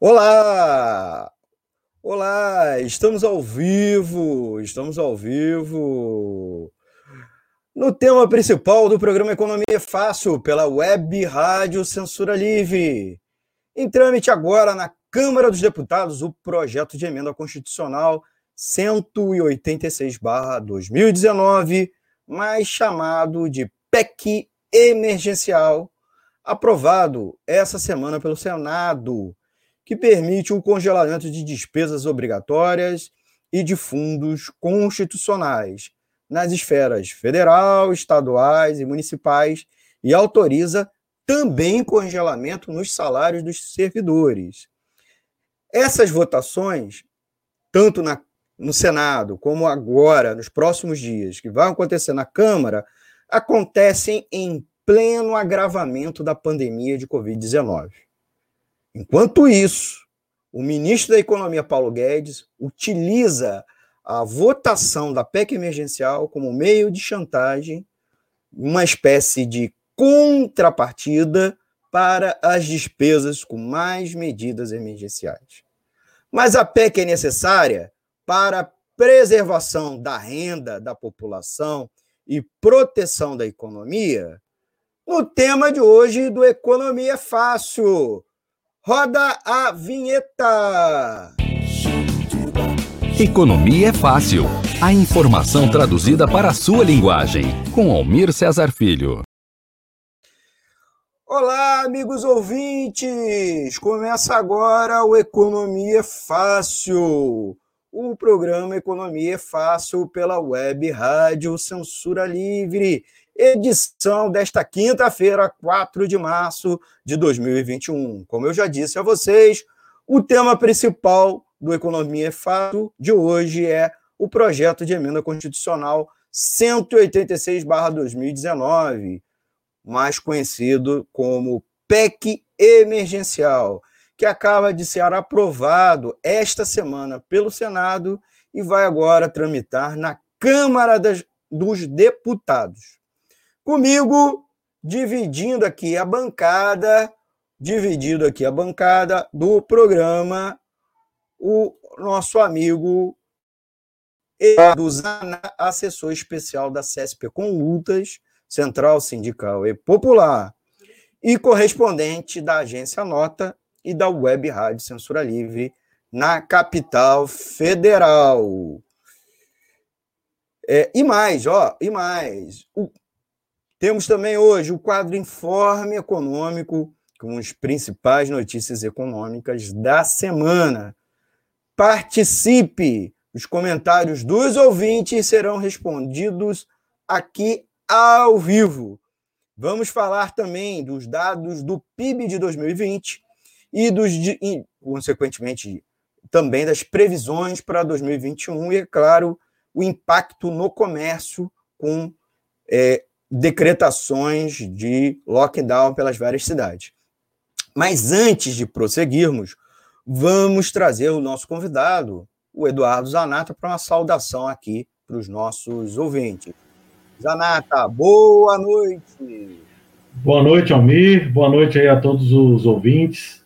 Olá! Olá, estamos ao vivo, estamos ao vivo. No tema principal do programa Economia Fácil, pela Web Rádio Censura Livre. Em trâmite agora na Câmara dos Deputados o projeto de emenda constitucional 186-2019, mais chamado de PEC emergencial, aprovado essa semana pelo Senado, que permite o congelamento de despesas obrigatórias e de fundos constitucionais nas esferas federal, estaduais e municipais e autoriza também congelamento nos salários dos servidores. Essas votações, tanto na, no Senado como agora, nos próximos dias, que vão acontecer na Câmara, acontecem em pleno agravamento da pandemia de Covid-19. Enquanto isso, o ministro da Economia, Paulo Guedes, utiliza a votação da PEC emergencial como meio de chantagem, uma espécie de contrapartida para as despesas com mais medidas emergenciais. Mas a PEC é necessária para a preservação da renda da população e proteção da economia? No tema de hoje do Economia Fácil. Roda a vinheta! Economia é fácil. A informação traduzida para a sua linguagem. Com Almir Cesar Filho. Olá, amigos ouvintes! Começa agora o Economia Fácil. O programa Economia Fácil pela Web Rádio Censura Livre edição desta quinta-feira, 4 de março de 2021. Como eu já disse a vocês, o tema principal do Economia é Fato de hoje é o projeto de emenda constitucional 186/2019, mais conhecido como PEC emergencial, que acaba de ser aprovado esta semana pelo Senado e vai agora tramitar na Câmara das, dos Deputados. Comigo, dividindo aqui a bancada, dividindo aqui a bancada do programa, o nosso amigo Eduardo Zana, assessor especial da CSP Conlutas, Central Sindical e Popular, e correspondente da agência Nota e da Web Rádio Censura Livre na capital federal. É, e mais, ó, e mais. O, temos também hoje o quadro Informe Econômico, com as principais notícias econômicas da semana. Participe! Os comentários dos ouvintes serão respondidos aqui ao vivo. Vamos falar também dos dados do PIB de 2020 e dos, e, consequentemente, também das previsões para 2021 e, é claro, o impacto no comércio com é, decretações de lockdown pelas várias cidades. Mas antes de prosseguirmos, vamos trazer o nosso convidado, o Eduardo Zanata, para uma saudação aqui para os nossos ouvintes. Zanata, boa noite. Boa noite, Almir. Boa noite aí a todos os ouvintes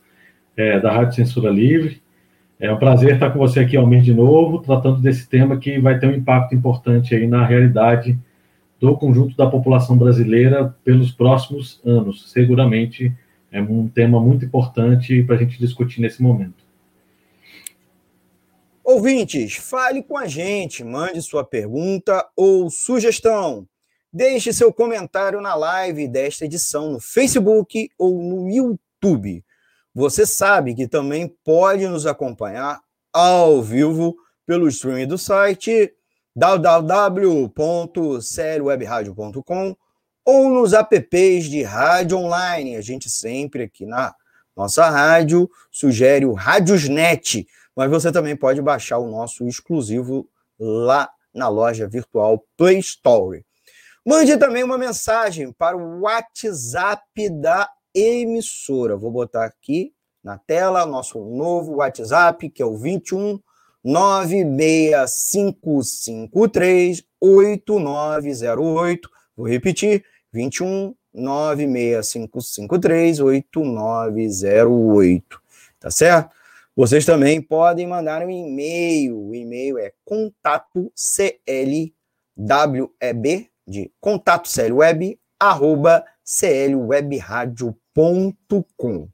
é, da Rádio Censura Livre. É um prazer estar com você aqui, Almir, de novo, tratando desse tema que vai ter um impacto importante aí na realidade do conjunto da população brasileira pelos próximos anos. Seguramente é um tema muito importante para a gente discutir nesse momento. Ouvintes, fale com a gente, mande sua pergunta ou sugestão. Deixe seu comentário na live desta edição no Facebook ou no YouTube. Você sabe que também pode nos acompanhar ao vivo pelo streaming do site www.seriowebradio.com ou nos apps de rádio online. A gente sempre aqui na nossa rádio sugere o Radiosnet, mas você também pode baixar o nosso exclusivo lá na loja virtual Play Store. Mande também uma mensagem para o WhatsApp da emissora. Vou botar aqui na tela nosso novo WhatsApp, que é o 21 965538908. Vou repetir, 21 965538908. Tá certo? Vocês também podem mandar um e-mail. O e-mail é contato clweb de contato clweb arroba clwebradio.com,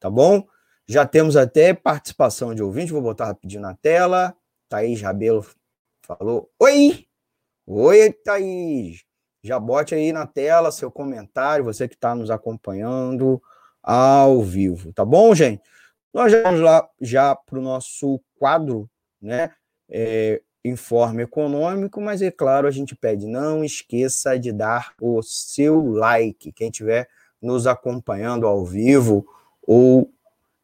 tá bom? Já temos até participação de ouvinte, vou botar rapidinho na tela. Thaís Rabelo falou: Oi! Oi, Thaís! Já bote aí na tela seu comentário, você que está nos acompanhando ao vivo, tá bom, gente? Nós já vamos lá já para o nosso quadro, né? É, informe econômico, mas é claro, a gente pede, não esqueça de dar o seu like, quem estiver nos acompanhando ao vivo ou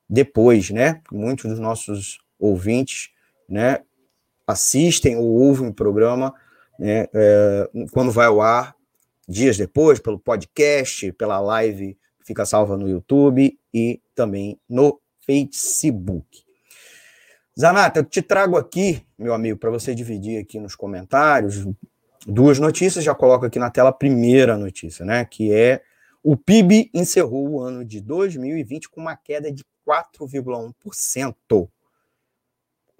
depois, né? Muitos dos nossos ouvintes, né, assistem ou ouvem o programa né, é, quando vai ao ar, dias depois, pelo podcast, pela live fica salva no YouTube e também no Facebook. Zanata, eu te trago aqui, meu amigo, para você dividir aqui nos comentários duas notícias. Já coloco aqui na tela a primeira notícia, né? Que é o PIB encerrou o ano de 2020 com uma queda de 4,1%.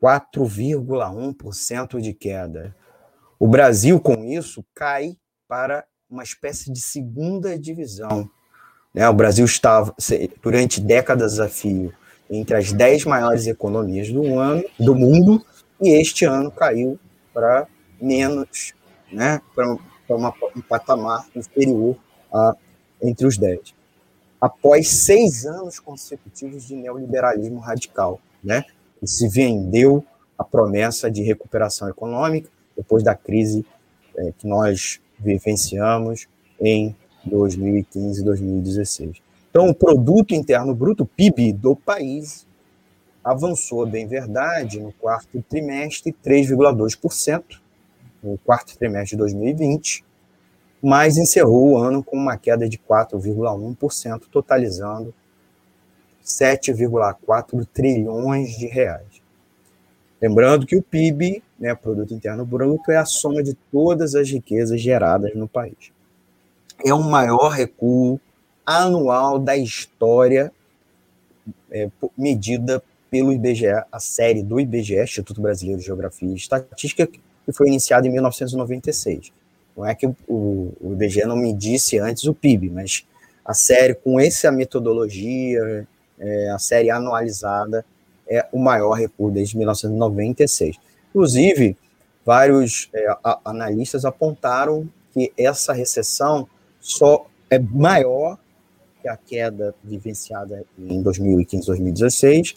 4,1% de queda. O Brasil, com isso, cai para uma espécie de segunda divisão. Né? O Brasil estava, durante décadas a fio, entre as 10 maiores economias do, ano, do mundo, e este ano caiu para menos, né? para um patamar inferior a entre os 10. Após seis anos consecutivos de neoliberalismo radical, né? que se vendeu a promessa de recuperação econômica depois da crise é, que nós vivenciamos em 2015 e 2016. Então, o produto interno bruto, PIB do país, avançou, bem verdade, no quarto trimestre 3,2%, no quarto trimestre de 2020, mas encerrou o ano com uma queda de 4,1%, totalizando 7,4 trilhões de reais. Lembrando que o PIB, né, Produto Interno Bruto, é a soma de todas as riquezas geradas no país. É o maior recuo anual da história é, medida pelo IBGE, a série do IBGE, Instituto Brasileiro de Geografia e Estatística, que foi iniciada em 1996. Não é que o, o IBGE não medisse antes o PIB, mas a série com essa metodologia, é, a série anualizada, é o maior recuo desde 1996. Inclusive, vários é, a, analistas apontaram que essa recessão só é maior que a queda vivenciada em 2015, 2016,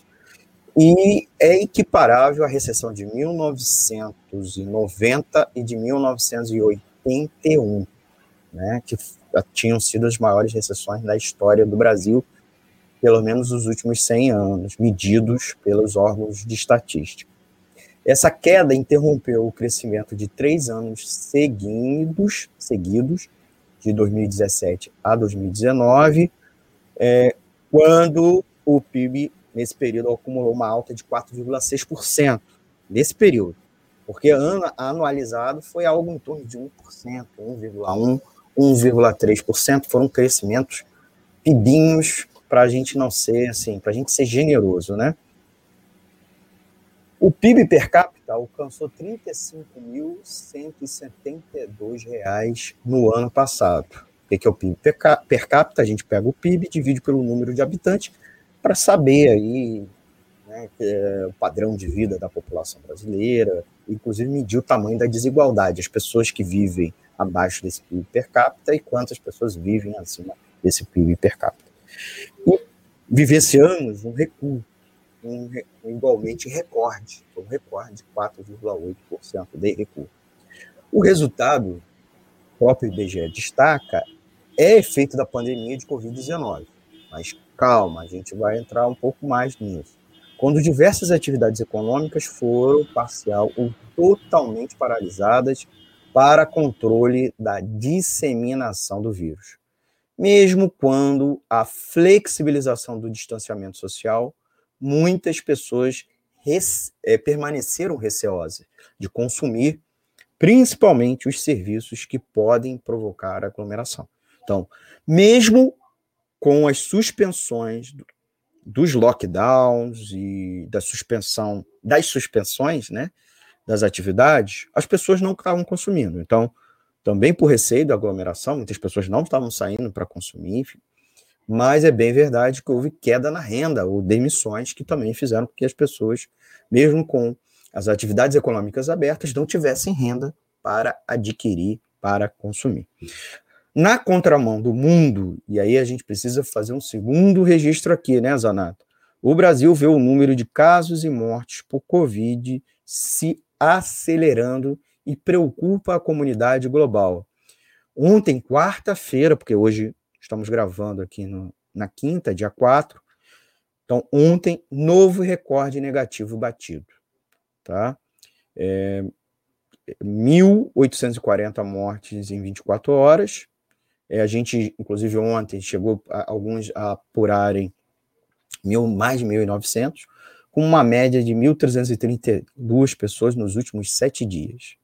e é equiparável à recessão de 1990 e de 1981, né, que tinham sido as maiores recessões da história do Brasil, pelo menos nos últimos 100 anos, medidos pelos órgãos de estatística. Essa queda interrompeu o crescimento de três anos seguidos, seguidos de 2017 a 2019, é, quando o PIB, nesse período, acumulou uma alta de 4,6%, nesse período. Porque ano, anualizado foi algo em torno de 1%, 1,1%, 1,3%, foram crescimentos pibinhos para a gente não ser assim, para a gente ser generoso, né? O PIB per capita alcançou R$ 35.172 no ano passado. O que é o PIB per capita? A gente pega o PIB, divide pelo número de habitantes para saber aí né, é o padrão de vida da população brasileira, inclusive medir o tamanho da desigualdade, as pessoas que vivem abaixo desse PIB per capita e quantas pessoas vivem acima desse PIB per capita. E vivenciamos um recuo um, igualmente recorde, um recorde de 4,8% de recuo. O resultado, o próprio IBGE destaca, é efeito da pandemia de Covid-19. Mas calma, a gente vai entrar um pouco mais nisso. Quando diversas atividades econômicas foram parcial ou totalmente paralisadas para controle da disseminação do vírus. Mesmo quando a flexibilização do distanciamento social muitas pessoas res, é, permaneceram receosas de consumir, principalmente os serviços que podem provocar aglomeração. Então, mesmo com as suspensões dos lockdowns e da suspensão, das suspensões, né, das atividades, as pessoas não estavam consumindo. Então, também por receio da aglomeração, muitas pessoas não estavam saindo para consumir, enfim. mas é bem verdade que houve queda na renda ou demissões que também fizeram com que as pessoas, mesmo com as atividades econômicas abertas, não tivessem renda para adquirir, para consumir. Na contramão do mundo, e aí a gente precisa fazer um segundo registro aqui, né, Zanato? O Brasil vê o número de casos e mortes por Covid se acelerando e preocupa a comunidade global. Ontem, quarta-feira, porque hoje estamos gravando aqui no, na quinta, dia 4, então ontem, novo recorde negativo batido, tá? É, 1.840 mortes em 24 horas, é, a gente, inclusive, ontem chegou a, alguns a apurarem mil, mais de 1.900, com uma média de 1.332 pessoas nos últimos sete dias.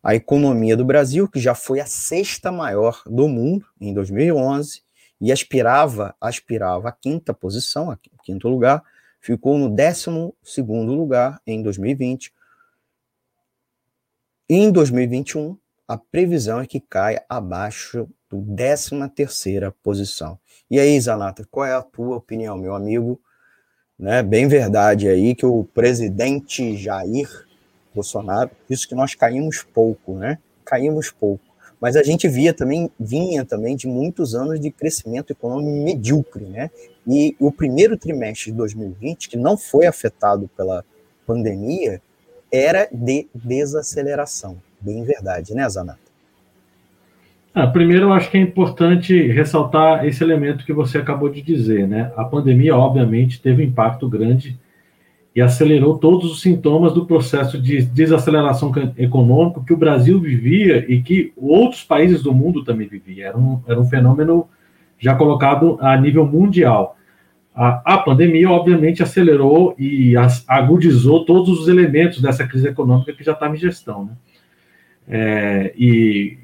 A economia do Brasil, que já foi a sexta maior do mundo em 2011 e aspirava, aspirava a quinta posição, a quinto lugar, ficou no décimo segundo lugar em 2020. Em 2021, a previsão é que caia abaixo 13 terceira posição. E aí, Zanata, qual é a tua opinião, meu amigo? Né, bem verdade aí que o presidente Jair Bolsonaro, isso que nós caímos pouco, né? Caímos pouco. Mas a gente via também, vinha também de muitos anos de crescimento econômico medíocre, né? E o primeiro trimestre de 2020, que não foi afetado pela pandemia, era de desaceleração. Bem verdade, né, Zanata? Ah, primeiro, eu acho que é importante ressaltar esse elemento que você acabou de dizer, né? A pandemia, obviamente, teve um impacto grande e acelerou todos os sintomas do processo de desaceleração econômica que o Brasil vivia e que outros países do mundo também viviam. Era um, era um fenômeno já colocado a nível mundial. A, a pandemia, obviamente, acelerou e as, agudizou todos os elementos dessa crise econômica que já estava em gestão. Né? É, e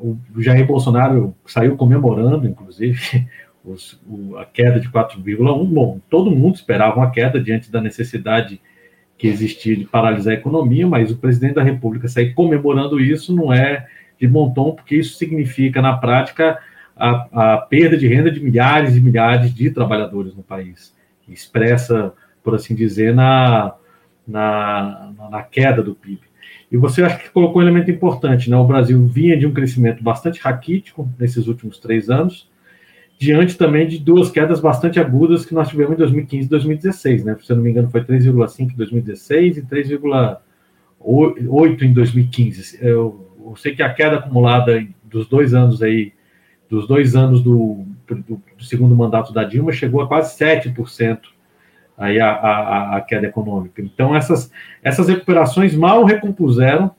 o Jair Bolsonaro saiu comemorando, inclusive, os, o, a queda de 4,1. Bom, todo mundo esperava uma queda diante da necessidade que existia de paralisar a economia, mas o presidente da República sair comemorando isso não é de bom tom, porque isso significa, na prática, a, a perda de renda de milhares e milhares de trabalhadores no país, expressa, por assim dizer, na, na, na queda do PIB. E você acha que colocou um elemento importante, né? O Brasil vinha de um crescimento bastante raquítico nesses últimos três anos, diante também de duas quedas bastante agudas que nós tivemos em 2015 e 2016, né? Se eu não me engano, foi 3,5 em 2016 e 3,8 em 2015. Eu, eu, sei que a queda acumulada dos dois anos aí, dos dois anos do, do, do segundo mandato da Dilma, chegou a quase 7% aí a, a, a, queda econômica. Então, essas, essas recuperações mal recompuseram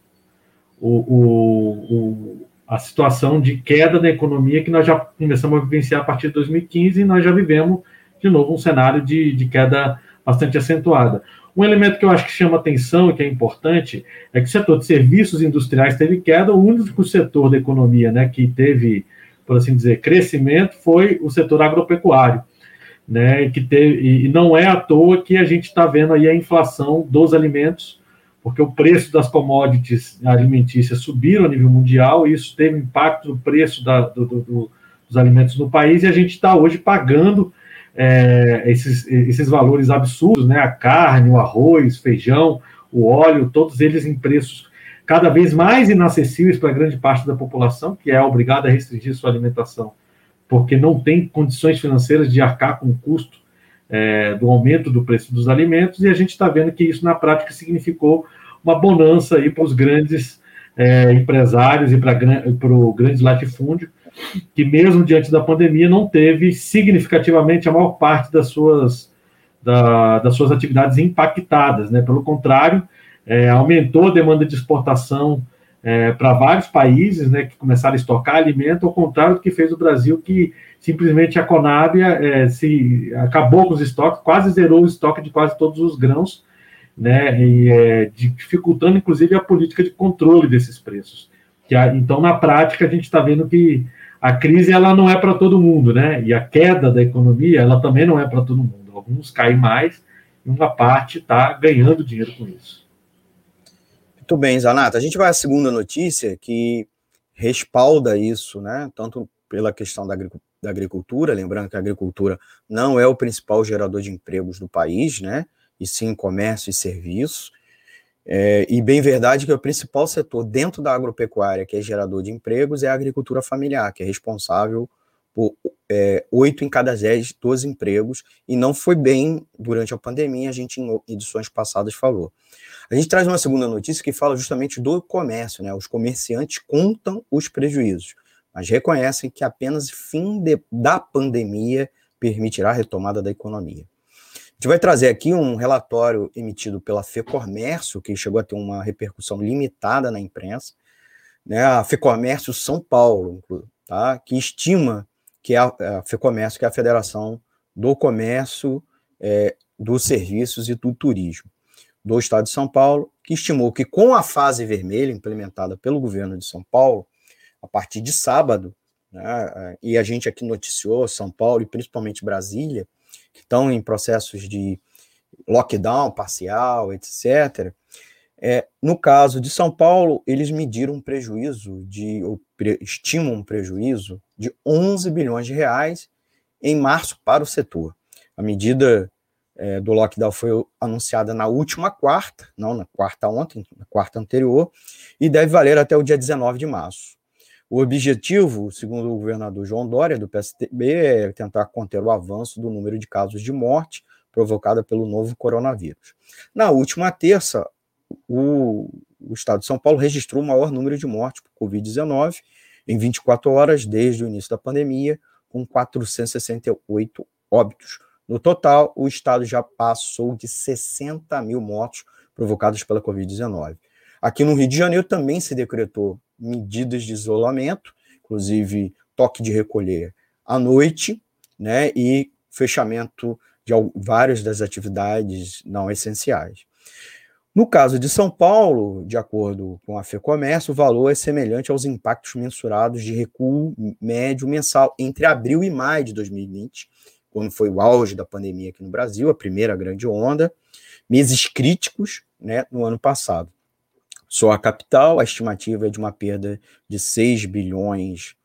o, o, o, a situação de queda da economia que nós já começamos a vivenciar a partir de 2015 e nós já vivemos, de novo, um cenário de, de queda bastante acentuada. Um elemento que eu acho que chama atenção e que é importante é que o setor de serviços industriais teve queda, o único setor da economia né, que teve, por assim dizer, crescimento foi o setor agropecuário né? Que teve, e não é à toa que a gente está vendo aí a inflação dos alimentos, porque o preço das commodities alimentícias subiram a nível mundial, e isso teve impacto no preço da, do, do, dos alimentos no país, e a gente está hoje pagando é, esses, esses valores absurdos, né? A carne, o arroz, feijão, o óleo, todos eles em preços cada vez mais inacessíveis para grande parte da população, que é obrigada a restringir sua alimentação porque não tem condições financeiras de arcar com o custo é, do aumento do preço dos alimentos, e a gente está vendo que isso na prática significou uma bonança aí para os grandes é, empresários e para o grande latifúndio, que mesmo diante da pandemia não teve significativamente a maior parte das suas, da, das suas atividades impactadas, né? Pelo contrário, é, aumentou a demanda de exportação é, para vários países né, que começaram a estocar alimento, ao contrário do que fez o Brasil, que simplesmente a Conab é, se acabou com os estoques, quase zerou o estoque de quase todos os grãos, né, e, é, dificultando inclusive a política de controle desses preços. Que, então, na prática, a gente está vendo que a crise ela não é para todo mundo, né? E a queda da economia ela também não é para todo mundo. alguns caem mais, e uma parte está ganhando dinheiro com isso. Muito bem, Zanata. A gente vai à segunda notícia que respalda isso, né? Tanto pela questão da, da agricultura, lembrando que a agricultura não é o principal gerador de empregos do país, né? E sim comércio e serviços. É, e bem verdade que o principal setor dentro da agropecuária que é gerador de empregos é a agricultura familiar, que é responsável por é, oito em cada dez dos empregos, e não foi bem durante a pandemia, a gente em edições passadas falou. A gente traz uma segunda notícia que fala justamente do comércio, né? Os comerciantes contam os prejuízos, mas reconhecem que apenas fim de, da pandemia permitirá a retomada da economia. Gente vai trazer aqui um relatório emitido pela FEComércio, que chegou a ter uma repercussão limitada na imprensa, né, a FEComércio São Paulo, tá, que estima que a, a FEComércio, que é a Federação do Comércio, é, dos Serviços e do Turismo do Estado de São Paulo, que estimou que com a fase vermelha implementada pelo governo de São Paulo, a partir de sábado, né, e a gente aqui noticiou São Paulo e principalmente Brasília, que estão em processos de lockdown parcial, etc. É, no caso de São Paulo, eles mediram um prejuízo de, ou pre, estimam um prejuízo de 11 bilhões de reais em março para o setor. A medida é, do lockdown foi anunciada na última quarta, não na quarta ontem, na quarta anterior, e deve valer até o dia 19 de março. O objetivo, segundo o governador João Dória, do PSDB, é tentar conter o avanço do número de casos de morte provocada pelo novo coronavírus. Na última terça, o, o estado de São Paulo registrou o maior número de mortes por Covid-19 em 24 horas desde o início da pandemia, com 468 óbitos. No total, o estado já passou de 60 mil mortos provocados pela Covid-19. Aqui no Rio de Janeiro também se decretou medidas de isolamento, inclusive toque de recolher à noite, né, e fechamento de várias das atividades não essenciais. No caso de São Paulo, de acordo com a FEComércio, o valor é semelhante aos impactos mensurados de recuo médio mensal entre abril e maio de 2020, quando foi o auge da pandemia aqui no Brasil, a primeira grande onda, meses críticos né, no ano passado. Só a capital, a estimativa é de uma perda de 6 bilhões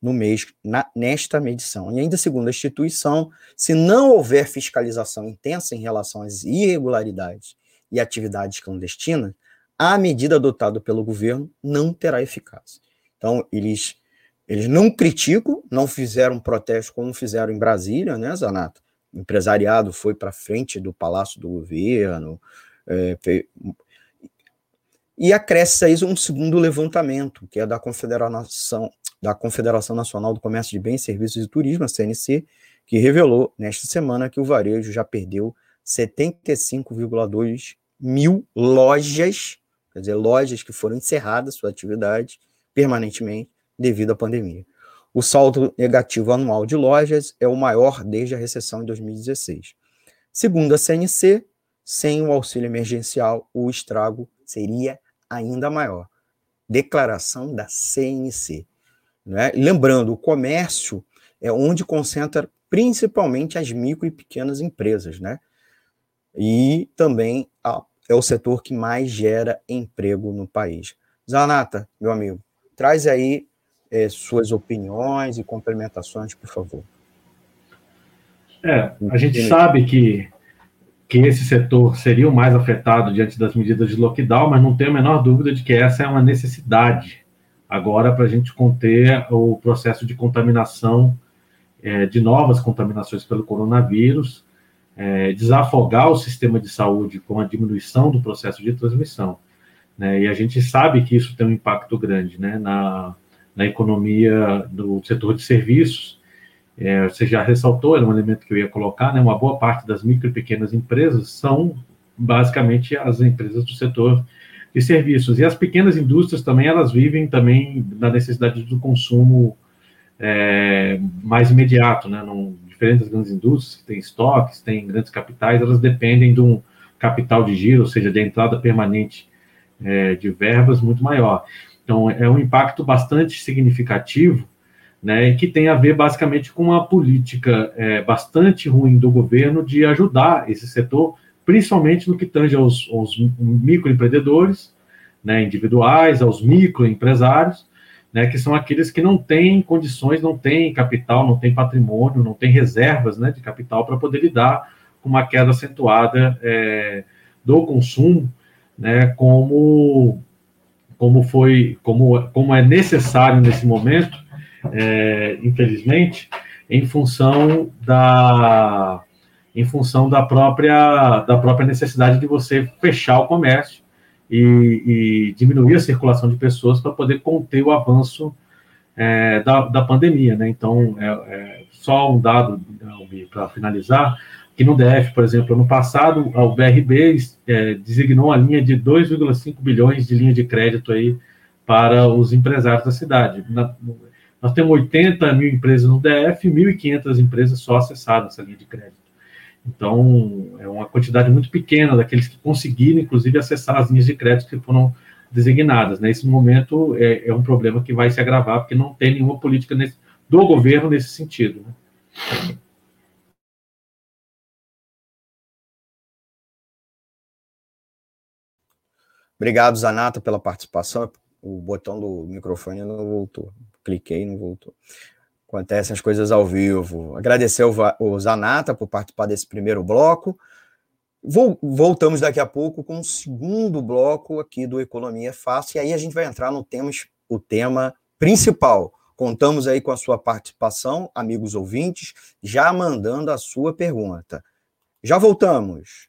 no mês na, nesta medição. E ainda segundo a instituição, se não houver fiscalização intensa em relação às irregularidades e atividades clandestinas, a medida adotada pelo governo não terá eficácia. Então, eles, eles não criticam, não fizeram protesto como fizeram em Brasília, né, Zanata? O empresariado foi para frente do Palácio do Governo, é, e acresce aí um segundo levantamento, que é da Confederação, da Confederação Nacional do Comércio de Bens, Serviços e Turismo, a CNC, que revelou nesta semana que o varejo já perdeu 75,2 mil lojas, quer dizer, lojas que foram encerradas sua atividade permanentemente devido à pandemia. O saldo negativo anual de lojas é o maior desde a recessão em 2016. Segundo a CNC, sem o auxílio emergencial, o estrago seria ainda maior. Declaração da CNC. Né? Lembrando, o comércio é onde concentra principalmente as micro e pequenas empresas, né? E também é o setor que mais gera emprego no país. Zanata, meu amigo, traz aí é, suas opiniões e complementações, por favor. É, a gente sabe que que esse setor seria o mais afetado diante das medidas de lockdown, mas não tenho a menor dúvida de que essa é uma necessidade agora para a gente conter o processo de contaminação, é, de novas contaminações pelo coronavírus, é, desafogar o sistema de saúde com a diminuição do processo de transmissão. Né? E a gente sabe que isso tem um impacto grande né? na, na economia do setor de serviços, é, você já ressaltou, era um elemento que eu ia colocar, né, uma boa parte das micro e pequenas empresas são basicamente as empresas do setor de serviços. E as pequenas indústrias também, elas vivem também da necessidade do consumo é, mais imediato, né, não, diferente das grandes indústrias, que têm estoques, têm grandes capitais, elas dependem de um capital de giro, ou seja, de entrada permanente é, de verbas muito maior. Então, é um impacto bastante significativo né, que tem a ver basicamente com uma política é, bastante ruim do governo de ajudar esse setor, principalmente no que tange aos, aos microempreendedores, né, individuais, aos microempresários, né, que são aqueles que não têm condições, não têm capital, não têm patrimônio, não têm reservas né, de capital para poder lidar com uma queda acentuada é, do consumo, né, como, como foi, como, como é necessário nesse momento, é, infelizmente, em função da em função da própria da própria necessidade de você fechar o comércio e, e diminuir a circulação de pessoas para poder conter o avanço é, da, da pandemia, né? Então, é, é só um dado para finalizar, que no DF, por exemplo, ano passado, o BRB é, designou a linha de 2,5 bilhões de linha de crédito aí para os empresários da cidade. Na, nós temos 80 mil empresas no DF, 1.500 empresas só acessaram essa linha de crédito. Então, é uma quantidade muito pequena daqueles que conseguiram, inclusive, acessar as linhas de crédito que foram designadas. Nesse momento, é, é um problema que vai se agravar, porque não tem nenhuma política nesse, do governo nesse sentido. Né? Obrigado, Zanata, pela participação. O botão do microfone não voltou. Cliquei e não voltou. Acontecem as coisas ao vivo. Agradecer o Zanata por participar desse primeiro bloco. Voltamos daqui a pouco com o segundo bloco aqui do Economia Fácil, e aí a gente vai entrar no tema, o tema principal. Contamos aí com a sua participação, amigos ouvintes, já mandando a sua pergunta. Já voltamos.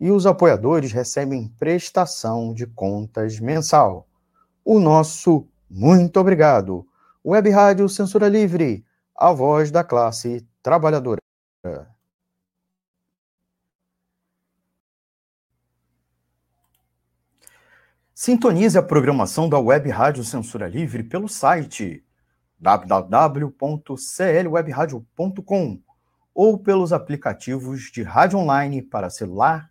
E os apoiadores recebem prestação de contas mensal o nosso muito obrigado. Web Rádio Censura Livre, a voz da classe trabalhadora. Sintonize a programação da Web Rádio Censura Livre pelo site www.clwebradio.com ou pelos aplicativos de rádio online para celular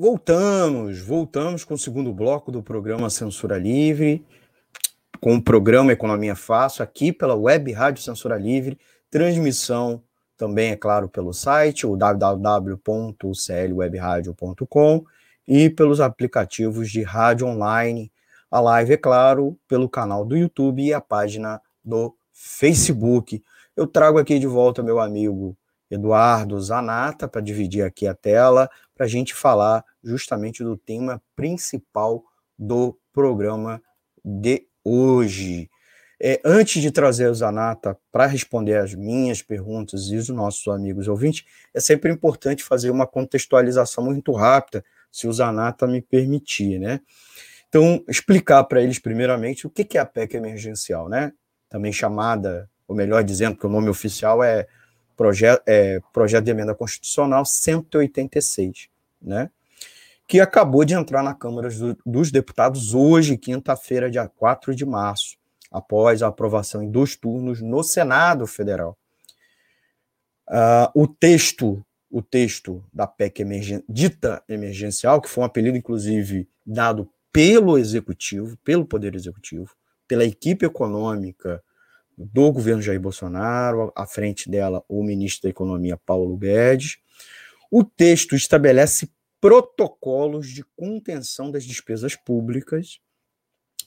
Voltamos, voltamos com o segundo bloco do programa Censura Livre, com o programa Economia Fácil, aqui pela Web Rádio Censura Livre, transmissão também, é claro, pelo site, o www.clwebradio.com e pelos aplicativos de rádio online. A live, é claro, pelo canal do YouTube e a página do Facebook. Eu trago aqui de volta meu amigo Eduardo Zanata para dividir aqui a tela, para a gente falar justamente do tema principal do programa de hoje. É, antes de trazer o Zanata para responder as minhas perguntas e os nossos amigos ouvintes, é sempre importante fazer uma contextualização muito rápida, se o Zanata me permitir, né? Então, explicar para eles, primeiramente, o que é a PEC emergencial, né? Também chamada, ou melhor dizendo, que o nome oficial é Projeto, é, Projeto de Emenda Constitucional 186, né? Que acabou de entrar na Câmara dos Deputados hoje, quinta-feira, dia 4 de março após a aprovação em dois turnos no Senado Federal. Uh, o texto, o texto da PEC emergen dita emergencial, que foi um apelido inclusive dado pelo executivo, pelo poder executivo, pela equipe econômica do governo Jair Bolsonaro, à frente dela o ministro da Economia Paulo Guedes. O texto estabelece protocolos de contenção das despesas públicas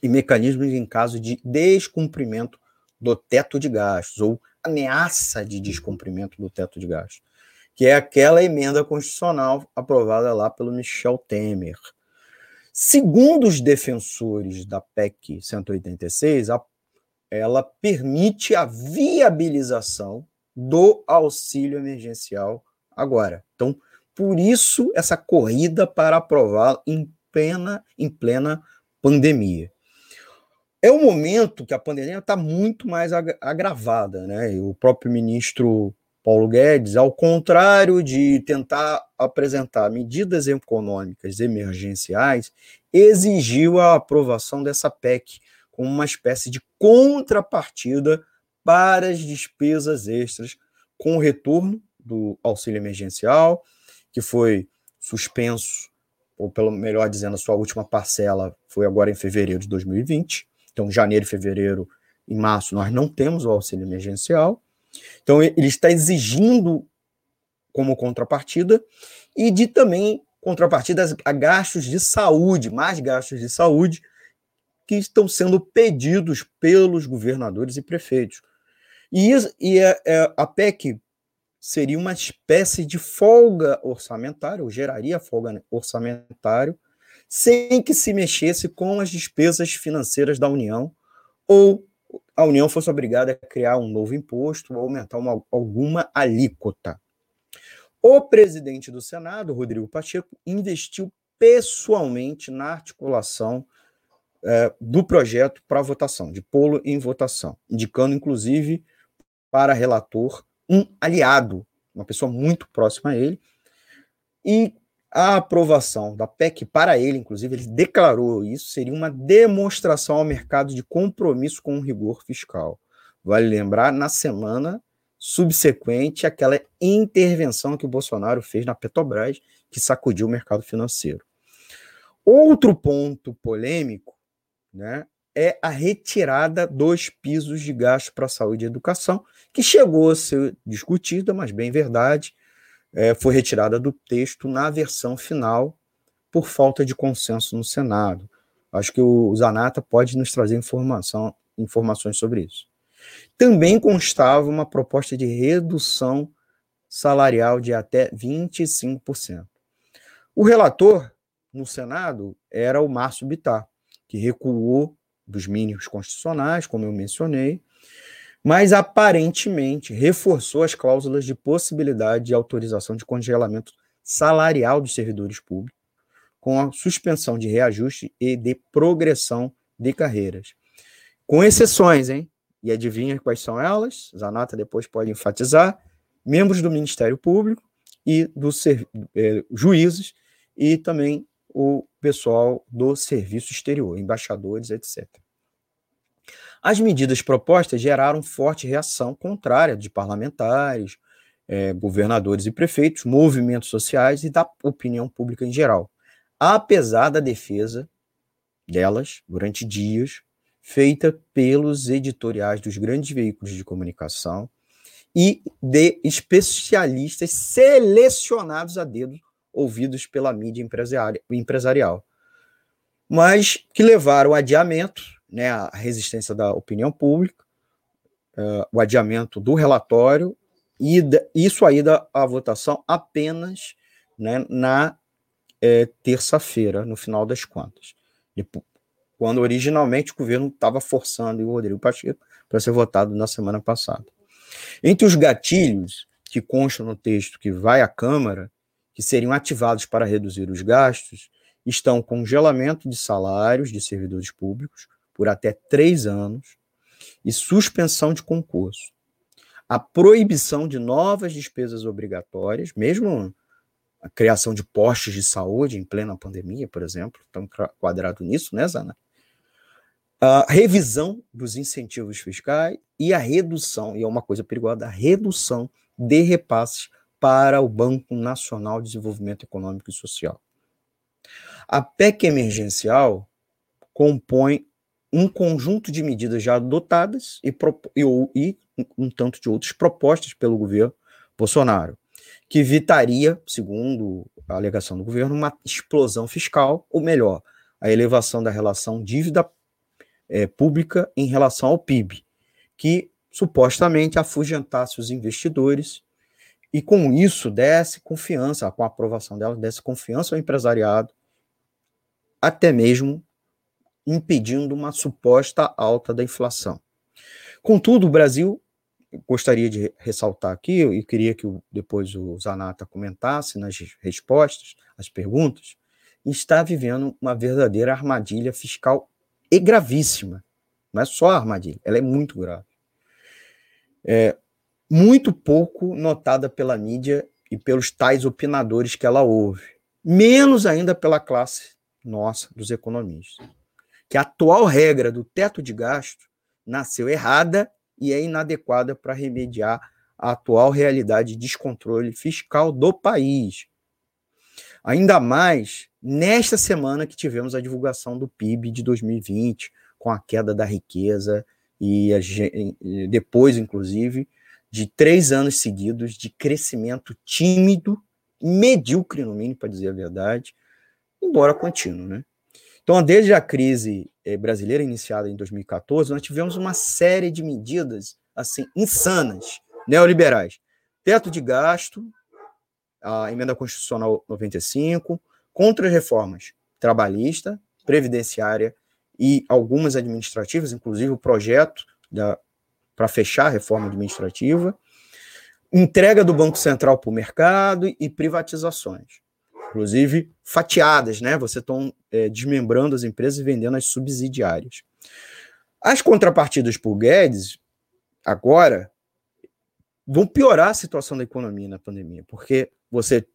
e mecanismos em caso de descumprimento do teto de gastos ou ameaça de descumprimento do teto de gastos, que é aquela emenda constitucional aprovada lá pelo Michel Temer. Segundo os defensores da PEC 186, ela permite a viabilização do auxílio emergencial agora. Então, por isso essa corrida para aprovar em plena, em plena pandemia é um momento que a pandemia está muito mais agravada, né? O próprio ministro Paulo Guedes, ao contrário de tentar apresentar medidas econômicas emergenciais, exigiu a aprovação dessa PEC como uma espécie de contrapartida para as despesas extras com o retorno do auxílio emergencial, que foi suspenso, ou pelo melhor dizendo, a sua última parcela foi agora em fevereiro de 2020 então, janeiro, fevereiro e março, nós não temos o auxílio emergencial. Então, ele está exigindo como contrapartida e de também contrapartidas a gastos de saúde, mais gastos de saúde que estão sendo pedidos pelos governadores e prefeitos. E, e a, é, a PEC seria uma espécie de folga orçamentária, ou geraria folga orçamentária sem que se mexesse com as despesas financeiras da União ou a União fosse obrigada a criar um novo imposto ou aumentar uma, alguma alíquota. O presidente do Senado, Rodrigo Pacheco, investiu pessoalmente na articulação é, do projeto para votação, de pô-lo em votação, indicando, inclusive, para relator um aliado, uma pessoa muito próxima a ele, e a aprovação da PEC para ele, inclusive, ele declarou isso, seria uma demonstração ao mercado de compromisso com o rigor fiscal. Vale lembrar, na semana subsequente àquela intervenção que o Bolsonaro fez na Petrobras, que sacudiu o mercado financeiro. Outro ponto polêmico né, é a retirada dos pisos de gasto para saúde e educação, que chegou a ser discutida, mas bem verdade, é, foi retirada do texto na versão final por falta de consenso no Senado. Acho que o Zanata pode nos trazer informação, informações sobre isso. Também constava uma proposta de redução salarial de até 25%. O relator no Senado era o Márcio Bittar, que recuou dos mínimos constitucionais, como eu mencionei, mas aparentemente reforçou as cláusulas de possibilidade de autorização de congelamento salarial dos servidores públicos, com a suspensão de reajuste e de progressão de carreiras. Com exceções, hein? E adivinha quais são elas? Zanata depois pode enfatizar: membros do Ministério Público e dos eh, juízes e também o pessoal do serviço exterior, embaixadores, etc. As medidas propostas geraram forte reação contrária de parlamentares, é, governadores e prefeitos, movimentos sociais e da opinião pública em geral, apesar da defesa delas, durante dias, feita pelos editoriais dos grandes veículos de comunicação e de especialistas selecionados a dedo, ouvidos pela mídia empresarial, mas que levaram ao adiamento né, a resistência da opinião pública, uh, o adiamento do relatório e da, isso aí da a votação apenas né, na é, terça-feira, no final das contas. Quando originalmente o governo estava forçando o Rodrigo Pacheco para ser votado na semana passada. Entre os gatilhos que constam no texto que vai à Câmara, que seriam ativados para reduzir os gastos, estão congelamento de salários de servidores públicos por até três anos e suspensão de concurso. A proibição de novas despesas obrigatórias, mesmo a criação de postos de saúde em plena pandemia, por exemplo, estão quadrado nisso, né, Zana? a revisão dos incentivos fiscais e a redução, e é uma coisa perigosa, a redução de repasses para o Banco Nacional de Desenvolvimento Econômico e Social. A PEC emergencial compõe um conjunto de medidas já adotadas e, e, e um tanto de outras propostas pelo governo Bolsonaro, que evitaria, segundo a alegação do governo, uma explosão fiscal, ou melhor, a elevação da relação dívida é, pública em relação ao PIB, que supostamente afugentasse os investidores e com isso desse confiança, com a aprovação dela, desse confiança ao empresariado, até mesmo impedindo uma suposta alta da inflação. Contudo, o Brasil, gostaria de ressaltar aqui, e queria que depois o Zanata comentasse nas respostas, as perguntas, está vivendo uma verdadeira armadilha fiscal e gravíssima. Não é só armadilha, ela é muito grave. É muito pouco notada pela mídia e pelos tais opinadores que ela ouve. Menos ainda pela classe nossa, dos economistas. Que a atual regra do teto de gasto nasceu errada e é inadequada para remediar a atual realidade de descontrole fiscal do país. Ainda mais nesta semana que tivemos a divulgação do PIB de 2020, com a queda da riqueza e, a, e depois, inclusive, de três anos seguidos de crescimento tímido, medíocre no mínimo, para dizer a verdade, embora contínuo, né? Então, desde a crise eh, brasileira iniciada em 2014, nós tivemos uma série de medidas assim insanas, neoliberais. Teto de gasto, a emenda constitucional 95, contra reformas trabalhista, previdenciária e algumas administrativas, inclusive o projeto para fechar a reforma administrativa, entrega do Banco Central para o mercado e privatizações, inclusive fatiadas, né? Você estão é, desmembrando as empresas e vendendo as subsidiárias. As contrapartidas por Guedes, agora, vão piorar a situação da economia na pandemia, porque você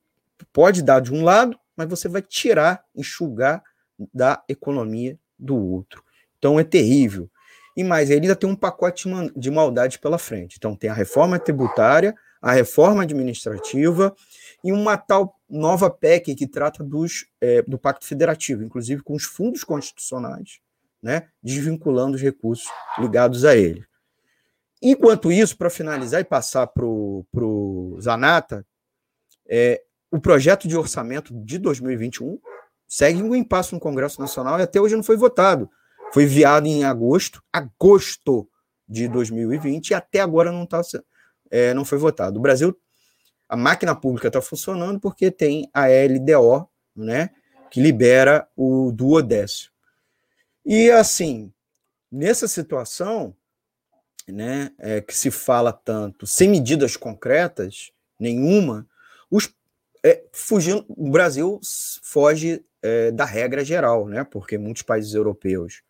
pode dar de um lado, mas você vai tirar, enxugar da economia do outro. Então é terrível. E mais, ele ainda tem um pacote de maldade pela frente. Então tem a reforma tributária, a reforma administrativa e uma tal nova PEC que trata dos, é, do Pacto Federativo, inclusive com os fundos constitucionais, né, desvinculando os recursos ligados a ele. Enquanto isso, para finalizar e passar para o Zanata, é, o projeto de orçamento de 2021 segue um impasse no Congresso Nacional e até hoje não foi votado. Foi enviado em agosto, agosto de 2020, e até agora não, tá, é, não foi votado. O Brasil, a máquina pública está funcionando porque tem a LDO, né, que libera o duodécimo. E assim, nessa situação, né, é, que se fala tanto, sem medidas concretas nenhuma, os, é, fugindo, o Brasil foge é, da regra geral, né? Porque muitos países europeus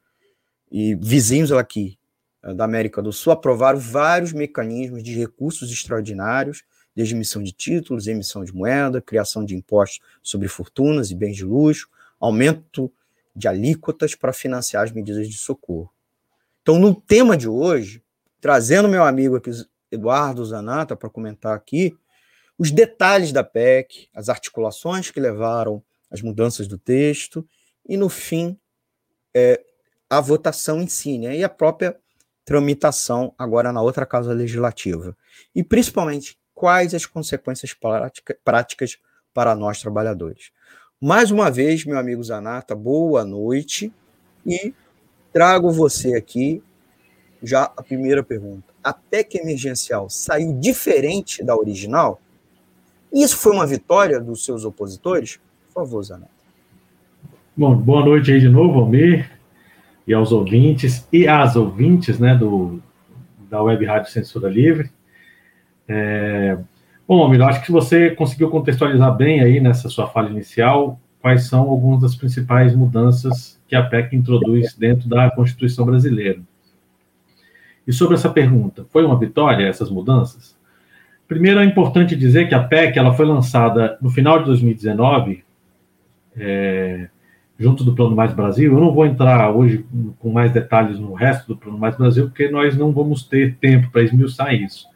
e vizinhos aqui é, da América do Sul aprovaram vários mecanismos de recursos extraordinários, desde emissão de títulos, emissão de moeda, criação de impostos sobre fortunas e bens de luxo, aumento de alíquotas para financiar as medidas de socorro. Então, no tema de hoje, trazendo meu amigo aqui, Eduardo Zanata, para comentar aqui, os detalhes da PEC, as articulações que levaram às mudanças do texto, e no fim, é, a votação em si, né? e a própria tramitação agora na outra casa legislativa. E principalmente, quais as consequências prática, práticas para nós trabalhadores. Mais uma vez, meu amigo Zanata, boa noite e trago você aqui já a primeira pergunta. A PEC emergencial saiu diferente da original? Isso foi uma vitória dos seus opositores? Por favor, Zanetti. Bom, boa noite aí de novo, Almir. E aos ouvintes e às ouvintes né, do, da Web Rádio Censura Livre. É, bom, Amir, acho que você conseguiu contextualizar bem aí nessa sua fala inicial quais são algumas das principais mudanças que a PEC introduz dentro da Constituição brasileira. E sobre essa pergunta, foi uma vitória essas mudanças? Primeiro é importante dizer que a PEC ela foi lançada no final de 2019, é, junto do Plano Mais Brasil. Eu não vou entrar hoje com mais detalhes no resto do Plano Mais Brasil, porque nós não vamos ter tempo para esmiuçar isso.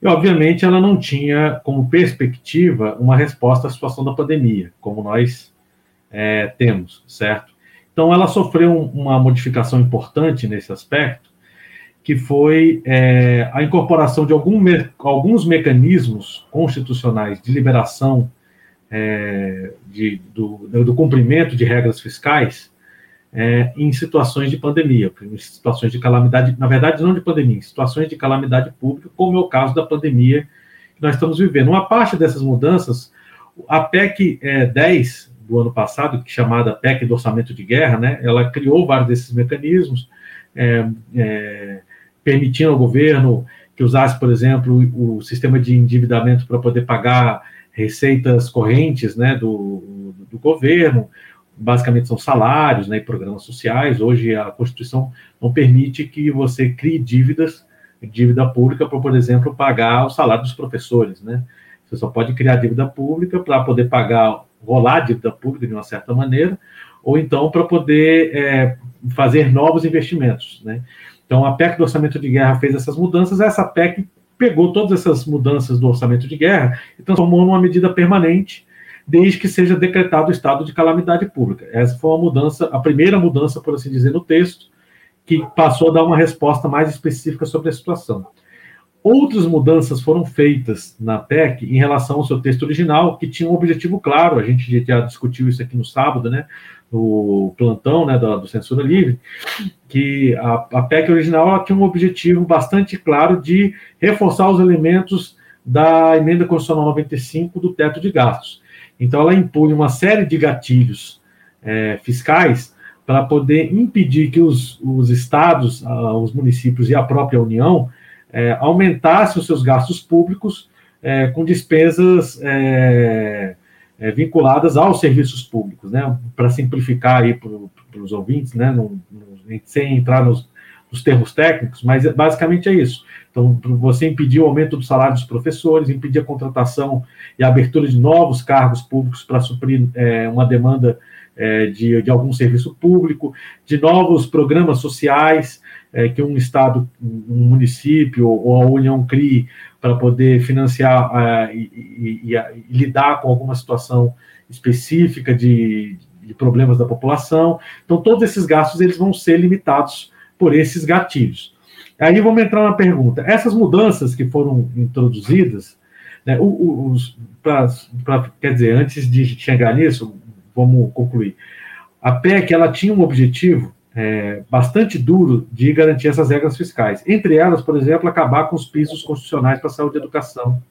E, obviamente, ela não tinha como perspectiva uma resposta à situação da pandemia, como nós é, temos, certo? Então, ela sofreu uma modificação importante nesse aspecto, que foi é, a incorporação de algum, alguns mecanismos constitucionais de liberação é, de, do, do, cumprimento de regras fiscais é, em situações de pandemia, em situações de calamidade, na verdade, não de pandemia, em situações de calamidade pública, como é o caso da pandemia que nós estamos vivendo. Uma parte dessas mudanças, a PEC é, 10 do ano passado, é chamada PEC do Orçamento de Guerra, né, ela criou vários desses mecanismos, é, é, permitindo ao governo que usasse, por exemplo, o sistema de endividamento para poder pagar receitas correntes né, do, do governo, basicamente são salários né, e programas sociais. Hoje a Constituição não permite que você crie dívidas, dívida pública para, por exemplo, pagar o salário dos professores. Né? Você só pode criar dívida pública para poder pagar, rolar a dívida pública de uma certa maneira, ou então para poder é, fazer novos investimentos. Né? Então, a PEC do orçamento de guerra fez essas mudanças, essa PEC pegou todas essas mudanças do orçamento de guerra e transformou numa medida permanente, desde que seja decretado o estado de calamidade pública. Essa foi uma mudança, a primeira mudança, por assim dizer, no texto, que passou a dar uma resposta mais específica sobre a situação. Outras mudanças foram feitas na PEC em relação ao seu texto original, que tinha um objetivo claro, a gente já discutiu isso aqui no sábado, né, no plantão né, do, do Censura Livre, que a, a PEC original tinha um objetivo bastante claro de reforçar os elementos da emenda constitucional 95 do teto de gastos. Então, ela impõe uma série de gatilhos é, fiscais para poder impedir que os, os estados, os municípios e a própria União é, aumentassem os seus gastos públicos é, com despesas é, é, vinculadas aos serviços públicos, né? Para simplificar aí para os ouvintes, né? Não, não, sem entrar nos, nos, termos técnicos, mas basicamente é isso. Então, você impedir o aumento do salário dos professores, impedir a contratação e a abertura de novos cargos públicos para suprir é, uma demanda é, de, de algum serviço público, de novos programas sociais é, que um estado, um município ou a União crie para poder financiar uh, e, e, e, lidar com alguma situação específica de, de, problemas da população. Então, todos esses gastos eles vão ser limitados por esses gatilhos. Aí vamos entrar na pergunta: essas mudanças que foram introduzidas, né, os, pra, pra, quer dizer, antes de chegar nisso, vamos concluir. A PEC ela tinha um objetivo é, bastante duro de garantir essas regras fiscais. Entre elas, por exemplo, acabar com os pisos constitucionais para saúde e educação,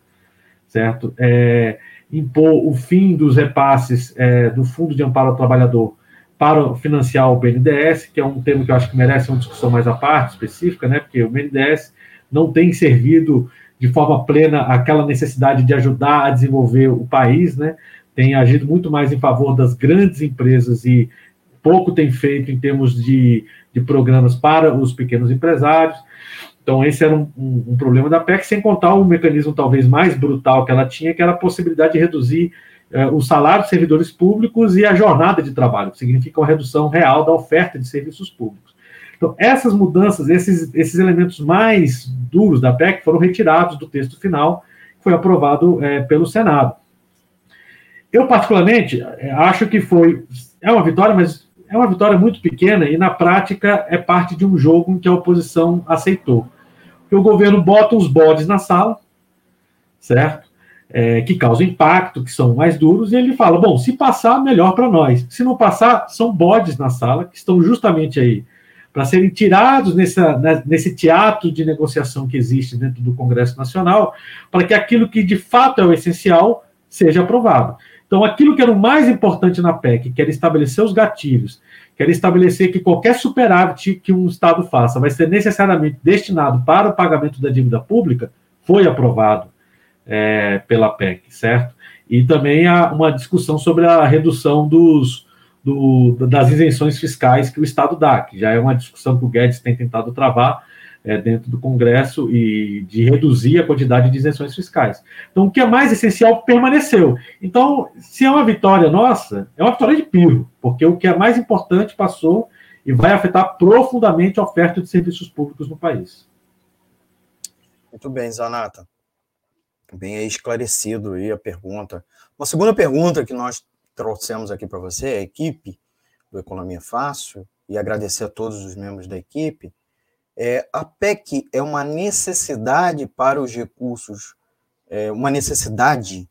certo? É, impor o fim dos repasses é, do Fundo de Amparo ao Trabalhador para financiar o BNDES, que é um tema que eu acho que merece uma discussão mais à parte, específica, né? Porque o BNDES não tem servido de forma plena aquela necessidade de ajudar a desenvolver o país, né? Tem agido muito mais em favor das grandes empresas e pouco tem feito em termos de, de programas para os pequenos empresários. Então, esse era um, um, um, problema da PEC, sem contar o mecanismo talvez mais brutal que ela tinha, que era a possibilidade de reduzir eh, o salário dos servidores públicos e a jornada de trabalho, que significa uma redução real da oferta de serviços públicos. Então, essas mudanças, esses, esses elementos mais duros da PEC foram retirados do texto final, que foi aprovado eh, pelo Senado. Eu, particularmente, acho que foi. É uma vitória, mas é uma vitória muito pequena e, na prática, é parte de um jogo que a oposição aceitou. O governo bota os bodes na sala, certo? É, que causam impacto, que são mais duros, e ele fala: bom, se passar, melhor para nós. Se não passar, são bodes na sala, que estão justamente aí para serem tirados nessa, né, nesse teatro de negociação que existe dentro do Congresso Nacional, para que aquilo que de fato é o essencial seja aprovado. Então, aquilo que era o mais importante na PEC, que era estabelecer os gatilhos, que era estabelecer que qualquer superávit que um Estado faça vai ser necessariamente destinado para o pagamento da dívida pública, foi aprovado é, pela PEC, certo? E também há uma discussão sobre a redução dos, do, das isenções fiscais que o Estado dá, que já é uma discussão que o Guedes tem tentado travar, é, dentro do Congresso e de reduzir a quantidade de isenções fiscais. Então, o que é mais essencial permaneceu. Então, se é uma vitória nossa, é uma vitória de piro, porque o que é mais importante passou e vai afetar profundamente a oferta de serviços públicos no país. Muito bem, Zanata. Bem esclarecido aí a pergunta. Uma segunda pergunta que nós trouxemos aqui para você, a equipe do Economia Fácil, e agradecer a todos os membros da equipe, é, a PEC é uma necessidade para os recursos, é uma necessidade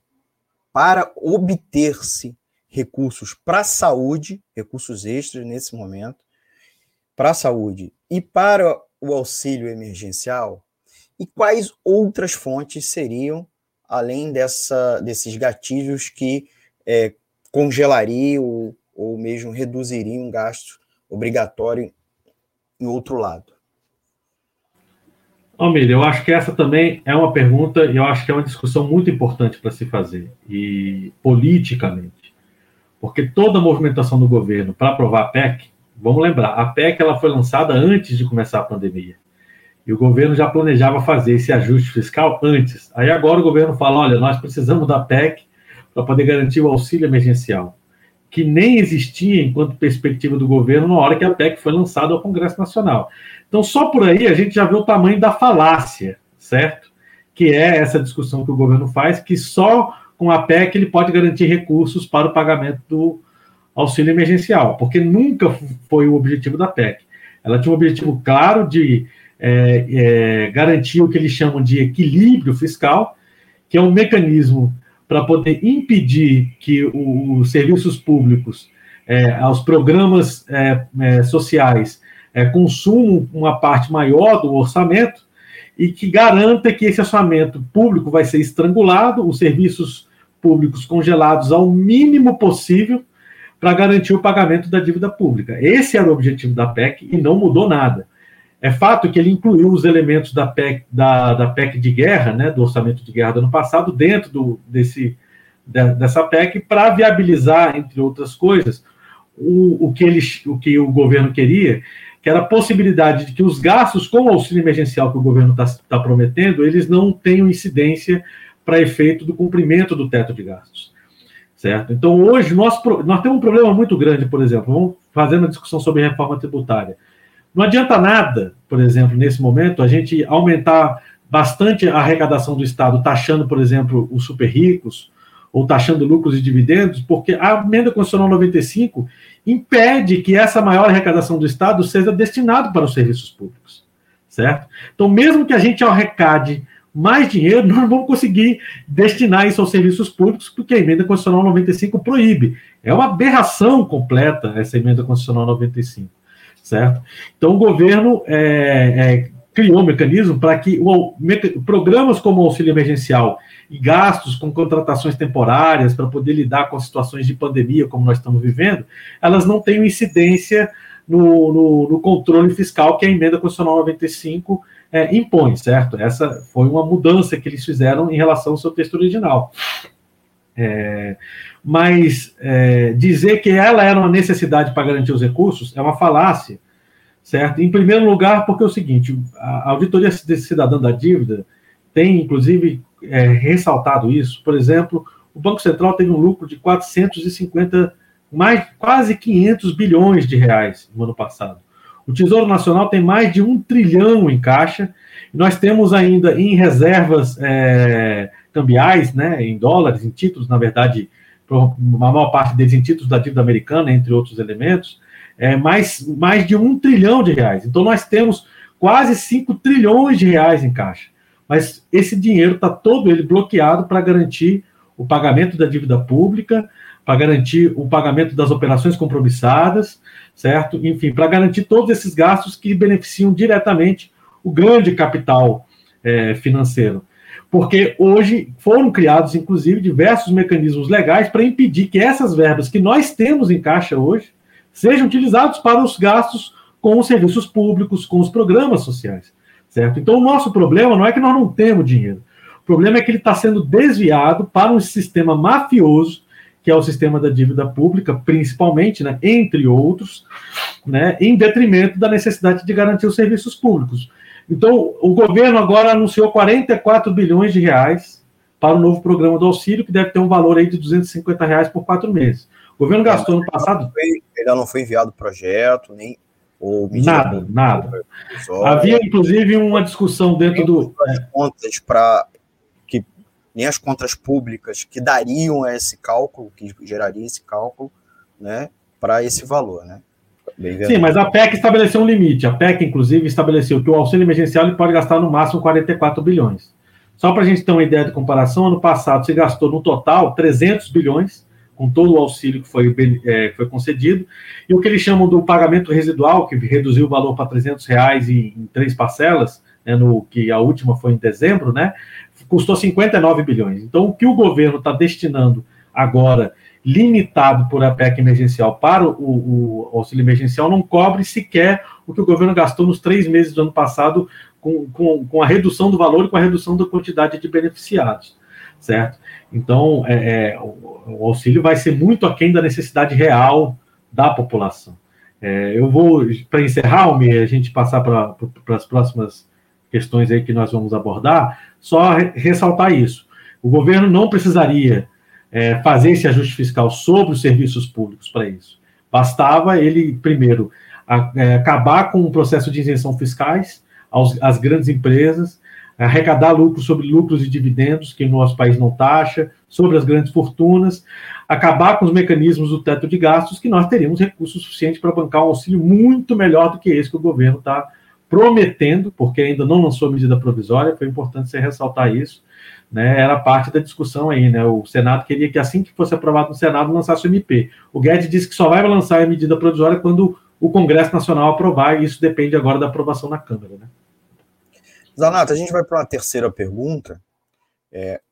para obter-se recursos para a saúde, recursos extras nesse momento, para a saúde e para o auxílio emergencial, e quais outras fontes seriam, além dessa, desses gatilhos que é, congelariam ou, ou mesmo reduziriam o gasto obrigatório em outro lado? Almir, eu acho que essa também é uma pergunta e eu acho que é uma discussão muito importante para se fazer, e politicamente. Porque toda a movimentação do governo para aprovar a PEC, vamos lembrar, a PEC ela foi lançada antes de começar a pandemia. E o governo já planejava fazer esse ajuste fiscal antes. Aí agora o governo fala: olha, nós precisamos da PEC para poder garantir o auxílio emergencial, que nem existia enquanto perspectiva do governo na hora que a PEC foi lançada ao Congresso Nacional. Então, só por aí a gente já vê o tamanho da falácia, certo? Que é essa discussão que o governo faz, que só com a PEC ele pode garantir recursos para o pagamento do auxílio emergencial, porque nunca foi o objetivo da PEC. Ela tinha um objetivo claro de é, é, garantir o que eles chamam de equilíbrio fiscal, que é um mecanismo para poder impedir que os serviços públicos, é, os programas é, é, sociais é, consumam uma parte maior do orçamento e que garanta que esse orçamento público vai ser estrangulado, os serviços públicos congelados ao mínimo possível para garantir o pagamento da dívida pública. Esse era o objetivo da PEC e não mudou nada. É fato que ele incluiu os elementos da PEC, da, da PEC de guerra, né, do orçamento de guerra do ano passado, dentro do, desse, dessa PEC, para viabilizar, entre outras coisas, o, o, que ele, o que o governo queria, que era a possibilidade de que os gastos com o auxílio emergencial que o governo está tá prometendo, eles não tenham incidência para efeito do cumprimento do teto de gastos. Certo? Então, hoje, nós, nós temos um problema muito grande, por exemplo, vamos fazer uma discussão sobre reforma tributária. Não adianta nada, por exemplo, nesse momento, a gente aumentar bastante a arrecadação do Estado, taxando, por exemplo, os super ricos, ou taxando lucros e dividendos, porque a emenda constitucional 95 impede que essa maior arrecadação do Estado seja destinada para os serviços públicos, certo? Então, mesmo que a gente arrecade mais dinheiro, nós não vamos conseguir destinar isso aos serviços públicos, porque a emenda constitucional 95 proíbe. É uma aberração completa essa emenda constitucional 95, certo? Então, o governo é, é, criou um mecanismo para que o, programas como auxílio emergencial e gastos com contratações temporárias para poder lidar com situações de pandemia como nós estamos vivendo, elas não têm incidência no, no, no controle fiscal que a emenda constitucional 95 é, impõe, certo? Essa foi uma mudança que eles fizeram em relação ao seu texto original. É, mas é, dizer que ela era uma necessidade para garantir os recursos é uma falácia, certo? Em primeiro lugar, porque é o seguinte: a auditoria cidadã da dívida tem, inclusive, é, ressaltado isso. Por exemplo, o Banco Central teve um lucro de 450, mais quase 500 bilhões de reais no ano passado. O Tesouro Nacional tem mais de um trilhão em caixa. Nós temos ainda em reservas é, cambiais, né, em dólares, em títulos, na verdade, a maior parte deles em títulos da dívida americana, entre outros elementos, é, mais, mais de um trilhão de reais. Então, nós temos quase 5 trilhões de reais em caixa mas esse dinheiro está todo ele bloqueado para garantir o pagamento da dívida pública, para garantir o pagamento das operações compromissadas, certo? Enfim, para garantir todos esses gastos que beneficiam diretamente o grande capital é, financeiro. Porque hoje foram criados, inclusive, diversos mecanismos legais para impedir que essas verbas que nós temos em caixa hoje, sejam utilizados para os gastos com os serviços públicos, com os programas sociais, certo? Então, o nosso problema não é que nós não temos dinheiro. O problema é que ele está sendo desviado para um sistema mafioso, que é o sistema da dívida pública, principalmente, né, entre outros, né, em detrimento da necessidade de garantir os serviços públicos. Então, o governo agora anunciou 44 bilhões de reais para o novo programa do auxílio, que deve ter um valor aí de 250 reais por quatro meses. O governo gastou no passado. Ainda não foi enviado o projeto, nem. Ou nada, nada. Havia, inclusive, uma discussão dentro do. As contas para. Que, nem as contas públicas que dariam esse cálculo, que geraria esse cálculo, né, para esse valor, né? Sim, mas a PEC estabeleceu um limite. A PEC, inclusive, estabeleceu que o auxílio emergencial pode gastar no máximo 44 bilhões. Só para a gente ter uma ideia de comparação, ano passado se gastou no total 300 bilhões, com todo o auxílio que foi, é, foi concedido, e o que eles chamam do pagamento residual, que reduziu o valor para 300 reais em, em três parcelas, né, no que a última foi em dezembro, né, custou 59 bilhões. Então, o que o governo está destinando agora limitado por a PEC emergencial para o, o, auxílio emergencial não cobre sequer o que o governo gastou nos três meses do ano passado com, com, com a redução do valor e com a redução da quantidade de beneficiados, certo? Então, é, é, o, auxílio vai ser muito aquém da necessidade real da população. É, eu vou, para encerrar, a gente passar para as próximas questões aí que nós vamos abordar, só ressaltar isso. O governo não precisaria é, fazer esse ajuste fiscal sobre os serviços públicos para isso. Bastava ele, primeiro, a, é, acabar com o processo de isenção fiscais às grandes empresas, arrecadar lucros sobre lucros e dividendos, que no nosso país não taxa, sobre as grandes fortunas, acabar com os mecanismos do teto de gastos, que nós teríamos recursos suficientes para bancar um auxílio muito melhor do que esse que o governo está prometendo, porque ainda não lançou medida provisória, foi importante você ressaltar isso, né, era parte da discussão aí, né? O Senado queria que assim que fosse aprovado no Senado lançasse o MP. O Guedes disse que só vai lançar a medida provisória quando o Congresso Nacional aprovar, e isso depende agora da aprovação na Câmara, né? Zanata, a gente vai para uma terceira pergunta. É,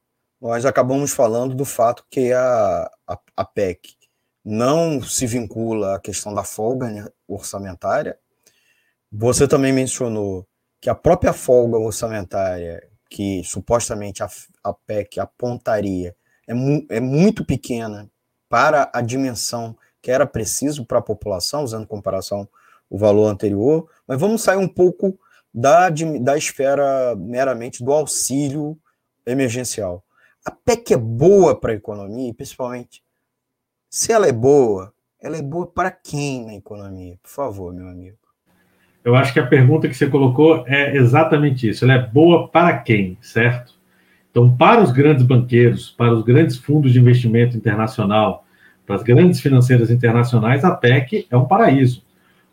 nós acabamos falando do fato que a, a, a, PEC não se vincula à questão da folga né, orçamentária. Você também mencionou que a própria folga orçamentária que supostamente a, a PEC apontaria é, mu é muito pequena para a dimensão que era preciso para a população, usando comparação o valor anterior, mas vamos sair um pouco da, da esfera meramente do auxílio emergencial. A PEC é boa para a economia, principalmente se ela é boa, ela é boa para quem na economia? Por favor, meu amigo. Eu acho que a pergunta que você colocou é exatamente isso. Ela é boa para quem, certo? Então, para os grandes banqueiros, para os grandes fundos de investimento internacional, para as grandes financeiras internacionais, a PEC é um paraíso,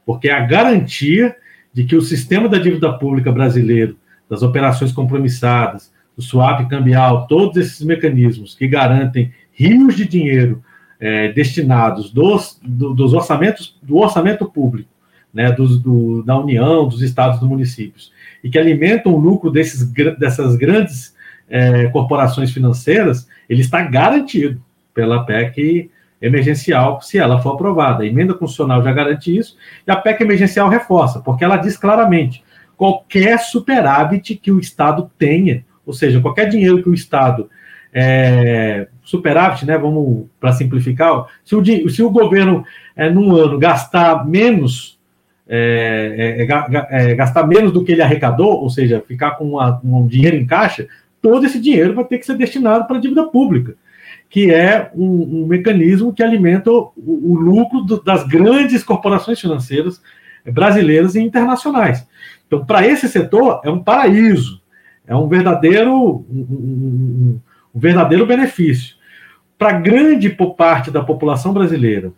porque é a garantia de que o sistema da dívida pública brasileiro, das operações compromissadas, do swap cambial, todos esses mecanismos que garantem rios de dinheiro é, destinados dos, do, dos orçamentos do orçamento público né, dos, do, da União, dos estados, dos municípios, e que alimentam o lucro desses, dessas grandes é, corporações financeiras, ele está garantido pela PEC emergencial, se ela for aprovada. A emenda constitucional já garante isso, e a PEC emergencial reforça, porque ela diz claramente: qualquer superávit que o Estado tenha, ou seja, qualquer dinheiro que o Estado. É, superávit, né? Vamos para simplificar. Se o, se o governo, é, num ano, gastar menos é, é, é, é, gastar menos do que ele arrecadou, ou seja, ficar com uma, um dinheiro em caixa, todo esse dinheiro vai ter que ser destinado para a dívida pública, que é um, um mecanismo que alimenta o, o lucro do, das grandes corporações financeiras brasileiras e internacionais. Então, para esse setor, é um paraíso, é um verdadeiro, um, um, um verdadeiro benefício. Para grande parte da população brasileira,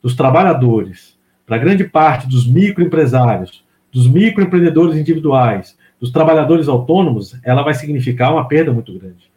dos trabalhadores, para grande parte dos microempresários, dos microempreendedores individuais, dos trabalhadores autônomos, ela vai significar uma perda muito grande.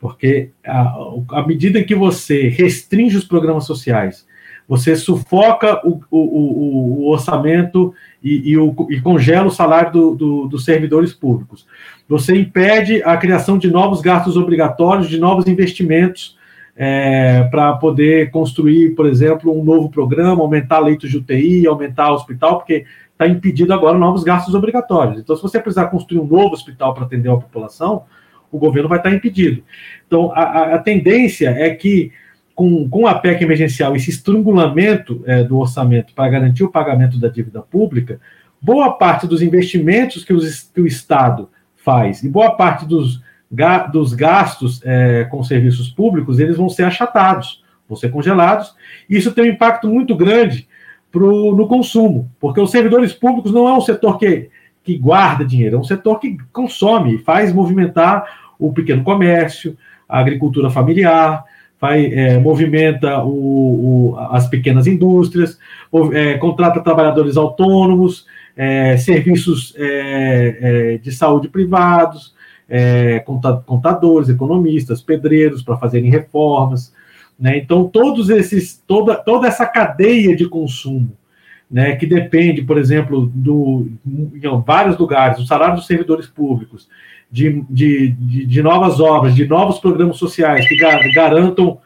Porque à medida que você restringe os programas sociais, você sufoca o, o, o orçamento e, e, o, e, congela o salário do, do, dos servidores públicos. Você impede a criação de novos gastos obrigatórios, de novos investimentos é, para poder construir, por exemplo, um novo programa, aumentar leitos de UTI, aumentar o hospital, porque está impedido agora novos gastos obrigatórios. Então, se você precisar construir um novo hospital para atender a população, o governo vai estar impedido. Então, a, a tendência é que, com, com a PEC emergencial, esse estrangulamento é, do orçamento para garantir o pagamento da dívida pública, boa parte dos investimentos que, os, que o Estado faz e boa parte dos dos gastos é, com serviços públicos, eles vão ser achatados, vão ser congelados, e isso tem um impacto muito grande pro, no consumo, porque os servidores públicos não é um setor que, que guarda dinheiro, é um setor que consome, faz movimentar o pequeno comércio, a agricultura familiar, faz, é, movimenta o, o, as pequenas indústrias, é, contrata trabalhadores autônomos, é, serviços é, é, de saúde privados, é, contadores, economistas, pedreiros para fazerem reformas. Né? Então, todos esses, toda, toda essa cadeia de consumo, né, que depende, por exemplo, do, em vários lugares, do salário dos servidores públicos, de, de, de, de novas obras, de novos programas sociais que garantam,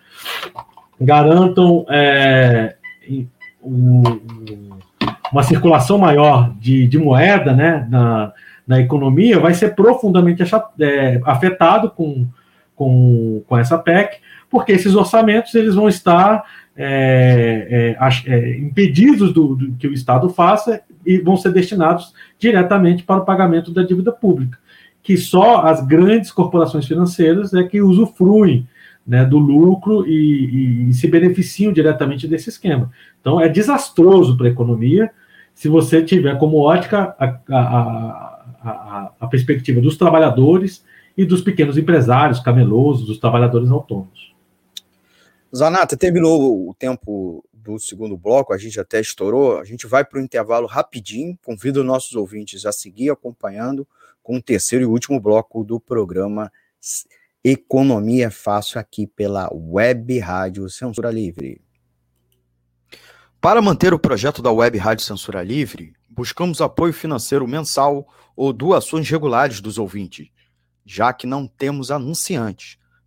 garantam é, um, uma circulação maior de, de moeda né, na, na economia vai ser profundamente é, afetado com, com, com essa PEC, porque esses orçamentos eles vão estar é, é, é, impedidos do, do, que o Estado faça e vão ser destinados diretamente para o pagamento da dívida pública, que só as grandes corporações financeiras é que usufruem né, do lucro e, e, e se beneficiam diretamente desse esquema. Então é desastroso para a economia se você tiver como ótica a, a, a, a, perspectiva dos trabalhadores e dos pequenos empresários, camelosos, dos trabalhadores autônomos. Zanata, terminou o tempo do segundo bloco, a gente até estourou, a gente vai para o intervalo rapidinho, convido os nossos ouvintes a seguir acompanhando com o terceiro e último bloco do programa Economia Fácil aqui pela Web Rádio Censura Livre. Para manter o projeto da Web Rádio Censura Livre, buscamos apoio financeiro mensal ou doações regulares dos ouvintes, já que não temos anunciantes,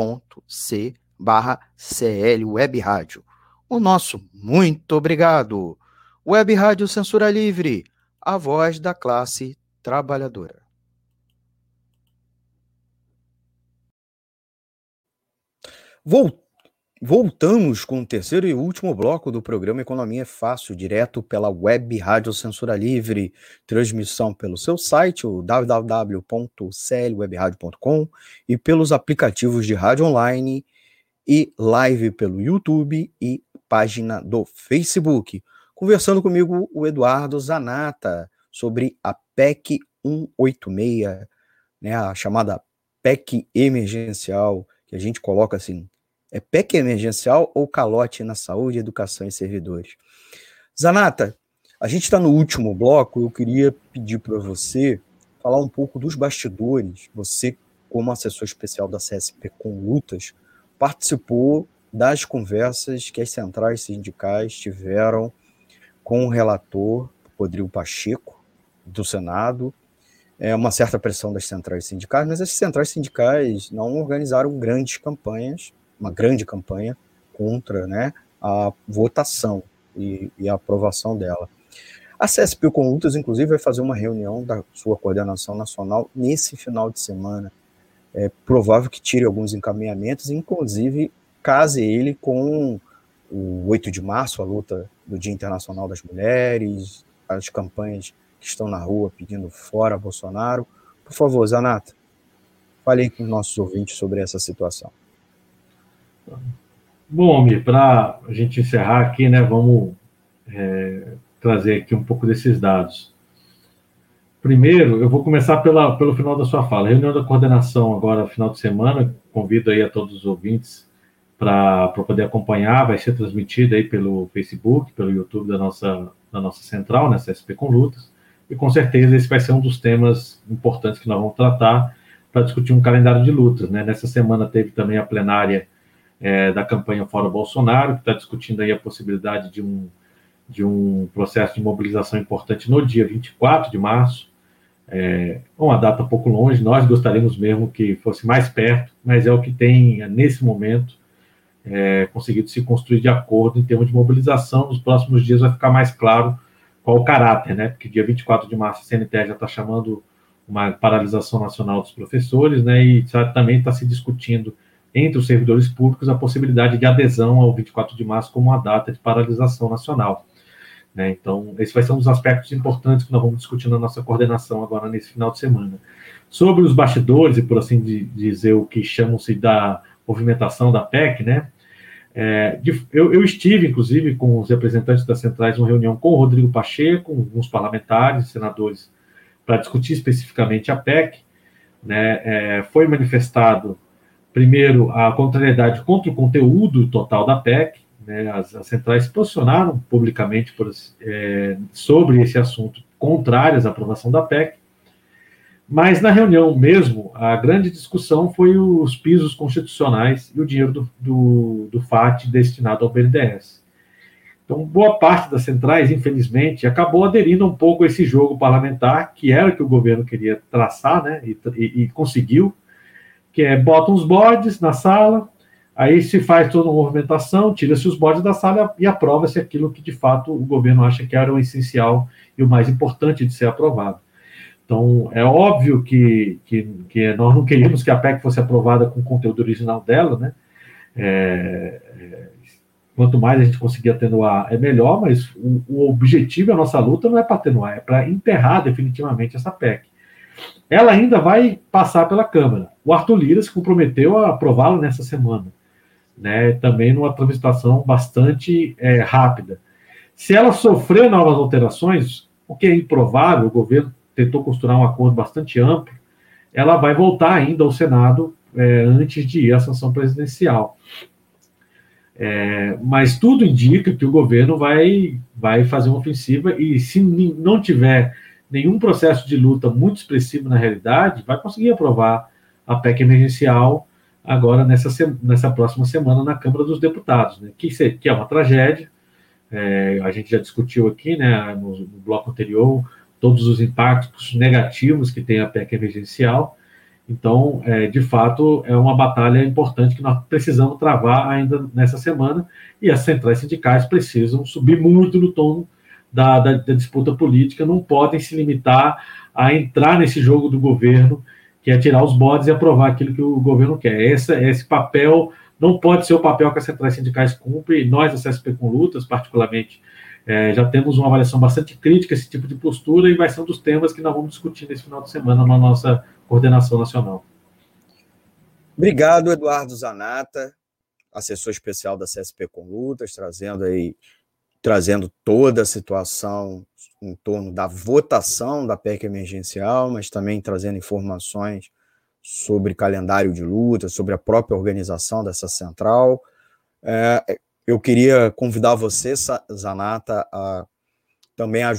apoia.c barra CL Web Rádio. O nosso muito obrigado. Web Rádio Censura Livre, a voz da classe trabalhadora. Voltando Voltamos com o terceiro e último bloco do programa Economia Fácil, direto pela web Rádio Censura Livre, transmissão pelo seu site, o www.clwebradio.com e pelos aplicativos de rádio online e live pelo YouTube e página do Facebook. Conversando comigo o Eduardo Zanata sobre a PEC 186, né, a chamada PEC emergencial, que a gente coloca assim, é PEC emergencial ou calote na saúde, educação e servidores? Zanata, a gente está no último bloco. Eu queria pedir para você falar um pouco dos bastidores. Você, como assessor especial da CSP com lutas, participou das conversas que as centrais sindicais tiveram com o relator Rodrigo Pacheco, do Senado. É uma certa pressão das centrais sindicais, mas as centrais sindicais não organizaram grandes campanhas uma grande campanha contra né, a votação e, e a aprovação dela. A CSP Conlutas, inclusive, vai fazer uma reunião da sua coordenação nacional nesse final de semana. É provável que tire alguns encaminhamentos, inclusive case ele com o 8 de março, a luta do Dia Internacional das Mulheres, as campanhas que estão na rua pedindo fora Bolsonaro. Por favor, Zanata, fale com os nossos ouvintes sobre essa situação. Bom, Mi, para a gente encerrar aqui, né, vamos é, trazer aqui um pouco desses dados. Primeiro, eu vou começar pela, pelo final da sua fala. Reunião da coordenação agora, final de semana, convido aí a todos os ouvintes para poder acompanhar, vai ser transmitida aí pelo Facebook, pelo YouTube da nossa, da nossa central, né, CSP com Lutas, e com certeza esse vai ser um dos temas importantes que nós vamos tratar para discutir um calendário de lutas. Né? Nessa semana teve também a plenária é, da campanha Fora Bolsonaro, que está discutindo aí a possibilidade de um, de um processo de mobilização importante no dia 24 de março, é uma data pouco longe, nós gostaríamos mesmo que fosse mais perto, mas é o que tem, nesse momento, é, conseguido se construir de acordo em termos de mobilização. Nos próximos dias vai ficar mais claro qual o caráter, né? Porque dia 24 de março a CNTE já está chamando uma paralisação nacional dos professores, né? E também está se discutindo entre os servidores públicos a possibilidade de adesão ao 24 de março como uma data de paralisação nacional. Né? Então, esse vai ser um dos aspectos importantes que nós vamos discutir na nossa coordenação agora nesse final de semana. Sobre os bastidores, e por assim dizer, o que chamam-se da movimentação da PEC, né? É, de, eu, eu, estive, inclusive, com os representantes das centrais, uma reunião com o Rodrigo Pacheco, com alguns parlamentares, senadores, para discutir especificamente a PEC. Né? É, foi manifestado, primeiro, a contrariedade contra o conteúdo total da PEC, né? as, as, centrais posicionaram publicamente por, é, sobre esse assunto, contrárias à aprovação da PEC, mas na reunião mesmo, a grande discussão foi os pisos constitucionais e o dinheiro do, do, do FAT destinado ao BNDES. Então, boa parte das centrais, infelizmente, acabou aderindo um pouco a esse jogo parlamentar, que era o que o governo queria traçar, né, e, e, e conseguiu, que é bota uns bodes na sala, aí se faz toda uma movimentação, tira-se os bodes da sala e aprova-se aquilo que, de fato, o governo acha que era o essencial e o mais importante de ser aprovado. Então, é óbvio que, que, que, nós não queríamos que a PEC fosse aprovada com o conteúdo original dela, né? É, é, quanto mais a gente conseguir atenuar, é melhor, mas o, o objetivo, a nossa luta não é para atenuar, é para enterrar definitivamente essa PEC. Ela ainda vai passar pela Câmara. O Arthur Lira se comprometeu a aprová-la nessa semana, né? também numa tramitação bastante é, rápida. Se ela sofrer novas alterações, o que é improvável, o governo tentou costurar um acordo bastante amplo, ela vai voltar ainda ao Senado é, antes de ir à sanção presidencial. É, mas tudo indica que o governo vai, vai fazer uma ofensiva e, se não tiver nenhum processo de luta muito expressivo na realidade, vai conseguir aprovar a PEC emergencial agora nessa, nessa próxima semana na Câmara dos Deputados, né, que, que é uma tragédia. É, a gente já discutiu aqui né, no, no bloco anterior todos os impactos negativos que tem a PEC emergencial. Então, é, de fato, é uma batalha importante que nós precisamos travar ainda nessa semana, e as centrais sindicais precisam subir muito no tom da, da, da disputa política, não podem se limitar a entrar nesse jogo do governo, que é tirar os bodes e aprovar aquilo que o governo quer. Esse, esse papel não pode ser o papel que as centrais sindicais cumprem, e nós, a CSP com Lutas, particularmente, é, já temos uma avaliação bastante crítica a esse tipo de postura e vai ser um dos temas que nós vamos discutir nesse final de semana na nossa coordenação nacional. Obrigado, Eduardo Zanata, assessor especial da CSP com Lutas, trazendo aí trazendo toda a situação em torno da votação da PEC emergencial, mas também trazendo informações sobre calendário de luta, sobre a própria organização dessa central. É, eu queria convidar você, Zanata, a também a,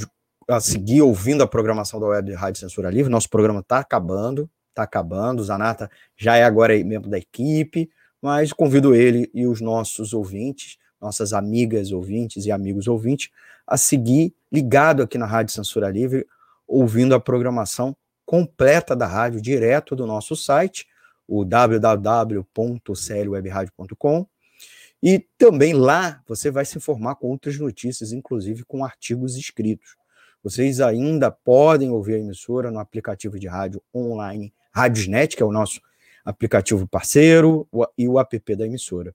a seguir ouvindo a programação da Web Rádio Censura Livre. Nosso programa está acabando, está acabando. O Zanata já é agora membro da equipe, mas convido ele e os nossos ouvintes, nossas amigas ouvintes e amigos ouvintes, a seguir ligado aqui na Rádio Censura Livre, ouvindo a programação completa da rádio, direto do nosso site, o www.clwebradio.com e também lá você vai se informar com outras notícias, inclusive com artigos escritos. Vocês ainda podem ouvir a emissora no aplicativo de rádio online Radiosnet, que é o nosso aplicativo parceiro, e o app da emissora.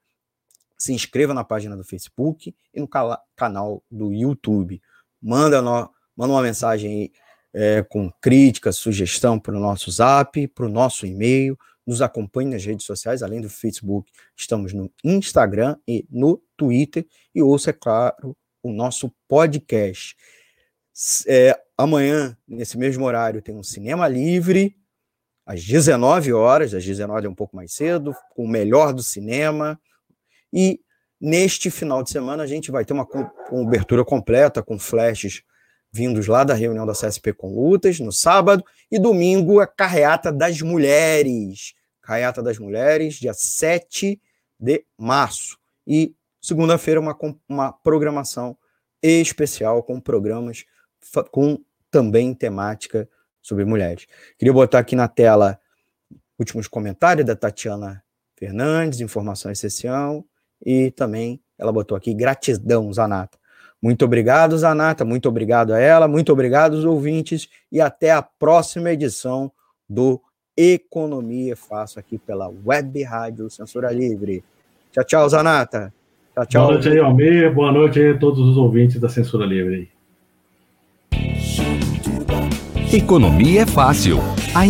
Se inscreva na página do Facebook e no canal do YouTube. Manda, no, manda uma mensagem aí, é, com crítica, sugestão para o nosso zap, para o nosso e-mail, nos acompanhe nas redes sociais, além do Facebook, estamos no Instagram e no Twitter, e ouça, é claro, o nosso podcast. É, amanhã, nesse mesmo horário, tem um Cinema Livre, às 19 horas, às 19 é um pouco mais cedo, com o melhor do cinema, E neste final de semana a gente vai ter uma cobertura completa com flashes vindos lá da reunião da CSP com lutas no sábado e domingo a carreata das mulheres. Carreata das mulheres, dia 7 de março. E segunda-feira uma, uma programação especial com programas com também temática sobre mulheres. Queria botar aqui na tela últimos comentários da Tatiana Fernandes, informação essencial, e também ela botou aqui gratidão, Zanata. Muito obrigado, Zanata, muito obrigado a ela, muito obrigado aos ouvintes e até a próxima edição do Economia Fácil aqui pela Web Rádio Censura Livre. Tchau, tchau, Zanata. Tchau, tchau. Boa noite aí, Almir. Boa noite aí a todos os ouvintes da Censura Livre. Economia é fácil. A